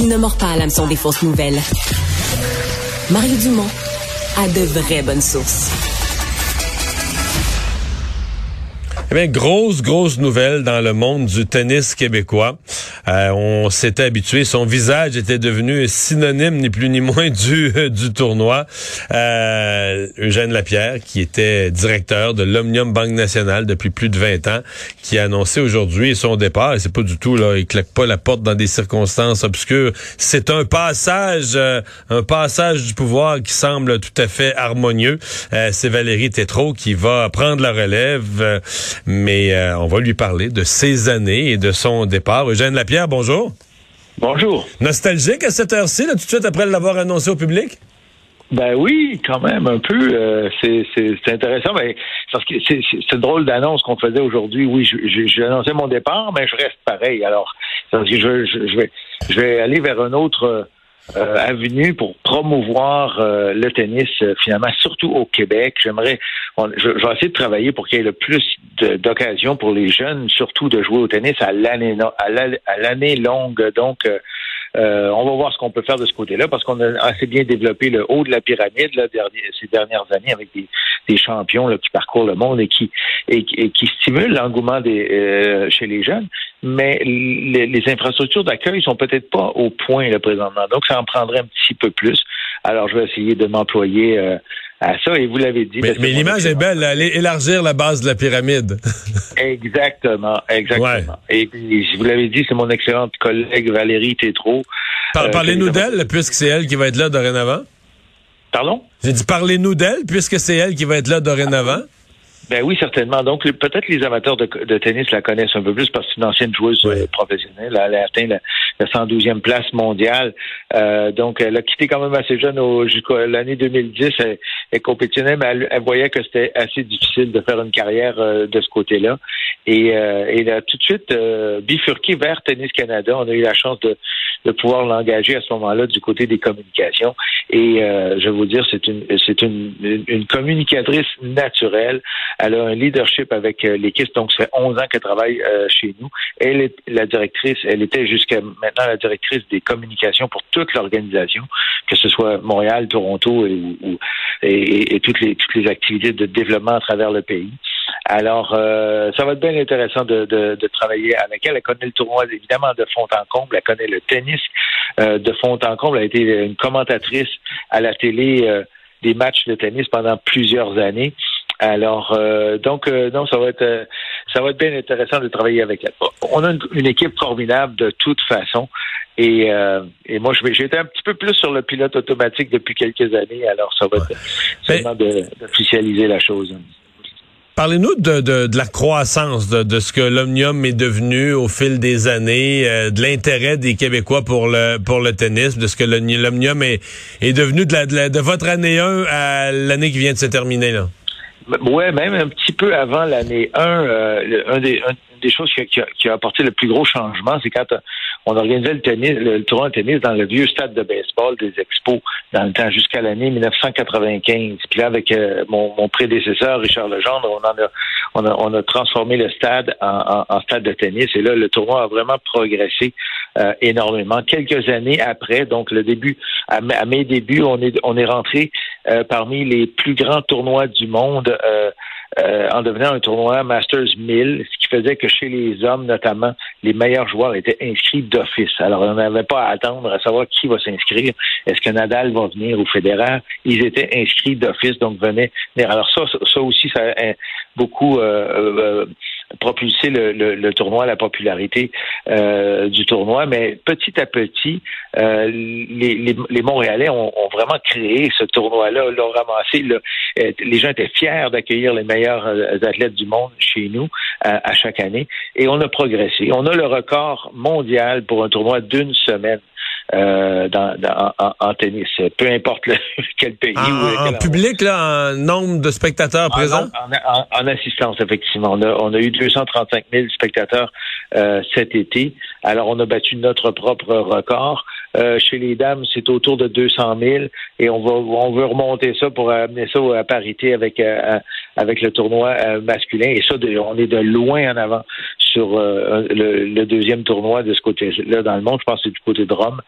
Il ne mord pas à l'hameçon des fausses nouvelles. Mario Dumont a de vraies bonnes sources. Eh bien, grosse, grosse nouvelle dans le monde du tennis québécois. Euh, on s'était habitué, son visage était devenu synonyme ni plus ni moins du, du tournoi. Euh, Eugène Lapierre, qui était directeur de l'Omnium Banque Nationale depuis plus de 20 ans, qui a annoncé aujourd'hui son départ. Et c'est pas du tout, là, il claque pas la porte dans des circonstances obscures. C'est un passage, euh, un passage du pouvoir qui semble tout à fait harmonieux. Euh, c'est Valérie Tétrault qui va prendre la relève mais euh, on va lui parler de ses années et de son départ. Eugène Lapierre, bonjour. Bonjour. Nostalgique à cette heure-ci, tout de suite après l'avoir annoncé au public? Ben oui, quand même, un peu. Euh, c'est intéressant, mais parce que c'est drôle d'annonce qu'on faisait aujourd'hui. Oui, j'ai annoncé mon départ, mais je reste pareil. Alors, je, je, vais, je vais aller vers un autre euh, avenue pour promouvoir euh, le tennis euh, finalement, surtout au Québec. J'aimerais, je, vais essayer de travailler pour qu'il y ait le plus d'occasions pour les jeunes, surtout de jouer au tennis à l'année à l'année longue. Donc euh, on va voir ce qu'on peut faire de ce côté-là parce qu'on a assez bien développé le haut de la pyramide là, ces dernières années avec des, champions là, qui parcourent le monde et qui, et, qui stimulent l'engouement des, euh, chez les jeunes. Mais les, infrastructures d'accueil sont peut-être pas au point là, présentement. Donc, ça en prendrait un petit peu plus. Alors, je vais essayer de m'employer euh, à ça. Et vous l'avez dit. Mais, l'image est belle, aller élargir la base de la pyramide. exactement, exactement. Et puis, vous l'avez dit, c'est mon excellente collègue Valérie Tétrault. Euh, parlez-nous d'elle, puisque c'est elle qui va être là dorénavant. Pardon? J'ai dit parlez-nous d'elle, puisque c'est elle qui va être là dorénavant. Ben oui, certainement. Donc, peut-être les amateurs de, tennis la connaissent un peu plus parce que c'est une ancienne joueuse euh, professionnelle. Elle a atteint la, 112e place mondiale. Euh, donc, elle a quitté quand même assez jeune jusqu'à l'année 2010. Elle, elle compétitionnait, mais elle, voyait que c'était assez difficile de faire une carrière euh, de ce côté-là. Et, elle a tout de suite bifurqué vers Tennis Canada. On a eu la chance de, de pouvoir l'engager à ce moment-là du côté des communications. Et je vais vous dire, c'est une, c'est une, une communicatrice naturelle. Elle a un leadership avec euh, l'équipe, donc ça fait 11 ans qu'elle travaille euh, chez nous. Elle est la directrice, elle était jusqu'à maintenant la directrice des communications pour toute l'organisation, que ce soit Montréal, Toronto et, toutes, les, toutes les activités de développement à travers le pays. Alors, euh, ça va être bien intéressant de, travailler avec elle. Elle connaît le tournoi, évidemment, de fond en comble. Elle connaît le tennis de fond en comble. Elle a été une commentatrice à la télé des matchs de tennis pendant plusieurs années. Alors, euh, donc, euh, non, ça va être, euh, ça va être bien intéressant de travailler avec elle. On a une, équipe formidable de toute façon. Et, et moi, j'ai été un petit peu plus sur le pilote automatique depuis quelques années. Alors, ça va être seulement d'officialiser la chose. Parlez-nous de, de, la croissance de, de ce que l'Omnium est devenu au fil des années, de l'intérêt des Québécois pour le pour le tennis, de ce que l'Omnium est, est devenu de, la, de, de votre année 1 à l'année qui vient de se terminer. là. Ouais, même un petit peu avant l'année 1, euh, un des, une des choses qui a, qui a, apporté le plus gros changement, c'est quand euh, on organisait le tennis, le, tournoi de tennis dans le vieux stade de baseball des Expos dans le temps jusqu'à l'année 1995. Puis là, avec euh, mon, mon, prédécesseur Richard Legendre, on, en a, on, a, on a transformé le stade en, en, stade de tennis. Et là, le tournoi a vraiment progressé euh, énormément. Quelques années après, donc le début, à, mes débuts, on est, on est rentré parmi les plus grands tournois du monde. Euh, en devenant un tournoi Masters 1000, ce qui faisait que chez les hommes, notamment, les meilleurs joueurs étaient inscrits d'office. Alors, on n'avait pas à attendre à savoir qui va s'inscrire. Est-ce que Nadal va venir ou Federer? Ils étaient inscrits d'office, donc venaient Alors ça, ça aussi, ça a beaucoup euh, propulsé le, le, tournoi, la popularité euh, du tournoi. Mais petit à petit, euh, les, les, Montréalais ont, ont, vraiment créé ce tournoi-là, l'ont ramassé. Euh, les gens étaient fiers d'accueillir les meilleurs athlètes du monde chez nous à chaque année. Et on a progressé. On a le record mondial pour un tournoi d'une semaine. Euh, dans, en, tennis, peu importe quel pays. En, public, là, en nombre de spectateurs présents? En, assistance, effectivement. On a, on a eu 235 000 spectateurs euh, cet été. Alors, on a battu notre propre record. chez les dames, c'est autour de 200 000 et on va on veut remonter ça pour amener ça à parité avec avec le tournoi masculin. Et ça, on est de loin en avant sur le, deuxième tournoi de ce côté-là dans le monde. Je pense que c'est du côté de Rome.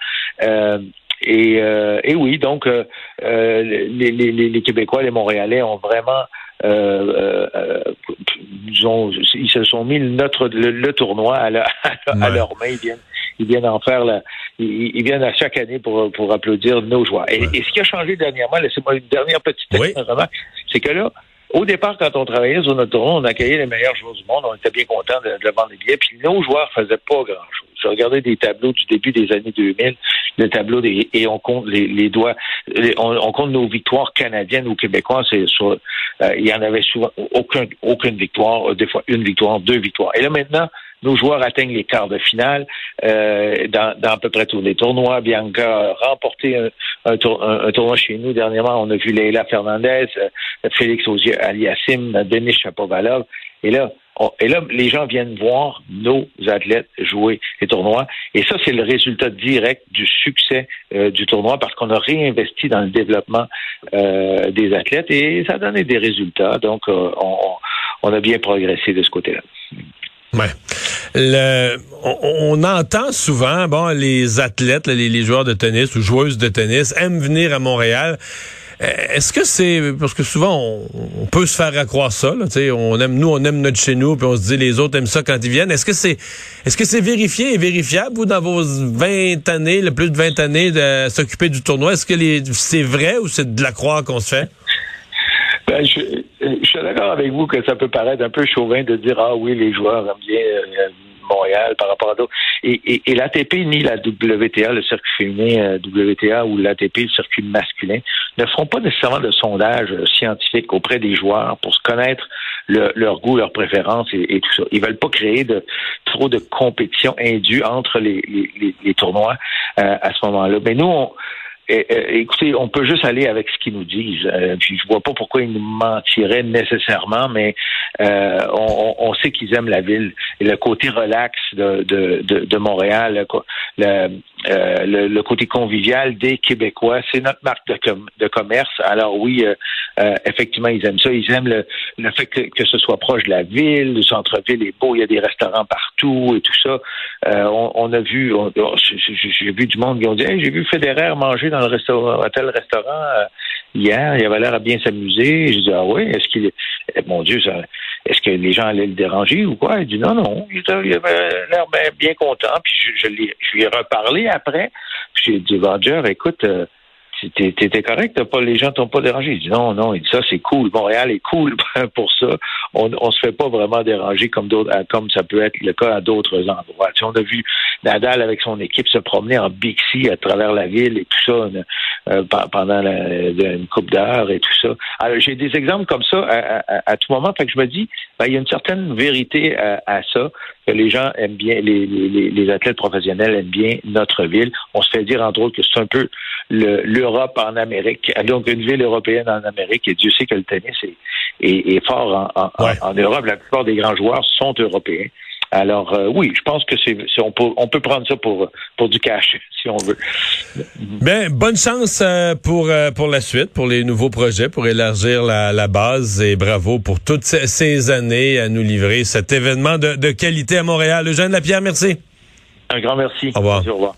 Et, et, oui, donc les, les, les, Québécois, les Montréalais ont vraiment euh, euh, ils se sont mis notre, le, tournoi à, leur main. Ils viennent, ils viennent en faire la, ils, viennent à chaque année pour, pour applaudir nos joueurs. Et, ce qui a changé dernièrement, laissez-moi une dernière petite remarque, c'est que là, au départ, quand on travaillait sur notre tournoi, on accueillait les meilleurs joueurs du monde. On était bien contents de, de vendre des billets. Puis nos joueurs faisaient pas grand-chose. Je regardais des tableaux du début des années 2000, le tableau des, et on compte les, les doigts, on, compte nos victoires canadiennes ou québécoises. Euh, il y en avait souvent aucun, aucune victoire, des fois une victoire, deux victoires. Et là maintenant, nos joueurs atteignent les quarts de finale euh, dans, dans, à peu près tous les tournois. Bianca a remporté un, un, tournoi chez nous dernièrement. On a vu Leila Fernandez, euh, Félix Aliassim, Denis Chapovalov. Et là, et là, les gens viennent voir nos athlètes jouer les tournois. Et ça, c'est le résultat direct du succès euh, du tournoi parce qu'on a réinvesti dans le développement euh, des athlètes et ça a donné des résultats. Donc, euh, on, on, a bien progressé de ce côté-là. Ouais. On, entend souvent, bon, les athlètes, les, joueurs de tennis ou joueuses de tennis aiment venir à Montréal. Euh, est-ce que c'est parce que souvent on, peut se faire accroire ça, on aime nous, on aime notre chez nous, puis on se dit les autres aiment ça quand ils viennent. Est-ce que c'est est-ce que c'est vérifié et vérifiable vous dans vos 20 années, le plus de 20 années de s'occuper du tournoi, est-ce que c'est vrai ou c'est de la croix qu'on se fait? Ben, je, je, suis d'accord avec vous que ça peut paraître un peu chauvin de dire ah oui les joueurs aiment bien euh, Montréal par rapport à d'autres. Et, et, l'ATP ni la WTA, le circuit féminin euh, WTA ou l'ATP, le circuit masculin, ne feront pas nécessairement de sondage euh, scientifique auprès des joueurs pour se connaître leur goût, leurs préférences et, tout ça. Ils veulent pas créer de trop de compétition indue entre les, les, tournois à ce moment-là. Mais nous, on, écoutez, on peut juste aller avec ce qu'ils nous disent. Euh, je vois pas pourquoi ils nous mentiraient nécessairement, mais euh, on, sait qu'ils aiment la ville et le côté relax de, de, de, Montréal, le, euh, le, côté convivial des Québécois, c'est notre marque de, de commerce. Alors oui, effectivement, ils aiment ça. Ils aiment le, le fait que, ce soit proche de la ville, le centre-ville est beau, il y a des restaurants partout et tout ça. On, a vu, j'ai vu du monde qui ont dit, j'ai vu Federer manger dans le restaurant, tel restaurant euh, hier, il avait l'air à bien s'amuser. Je dis ah oui, est-ce qu'il, mon Dieu, est-ce que les gens allaient le déranger ou quoi? Il dit non non, il, avait l'air bien, content. Puis je, lui ai reparlé après. Puis j'ai dit Roger, écoute. Euh, T'étais correct, pas, les gens t'ont pas dérangé. Il dit non, non, il dit ça, c'est cool. Montréal est cool pour ça. On, on se fait pas vraiment déranger comme d'autres, comme ça peut être le cas à d'autres endroits. on a vu Nadal avec son équipe se promener en Bixi à travers la ville et tout ça euh, pendant une coupe d'heure et tout ça. Alors j'ai des exemples comme ça à, tout moment. Fait que je me dis, ben, il y a une certaine vérité à, ça que les gens aiment bien, les, les, les, athlètes professionnels aiment bien notre ville. On se fait dire entre autres que c'est un peu l'Europe en Amérique, donc une ville européenne en Amérique, et Dieu sait que le tennis est, fort en, Europe. La plupart des grands joueurs sont européens. Alors euh, oui, je pense que c'est on peut on peut prendre ça pour pour du cash si on veut. Ben bonne chance euh, pour euh, pour la suite, pour les nouveaux projets, pour élargir la, la base et bravo pour toutes ces, années à nous livrer cet événement de, de qualité à Montréal. Eugène Lapierre, merci. Un grand merci. Au revoir. Au revoir.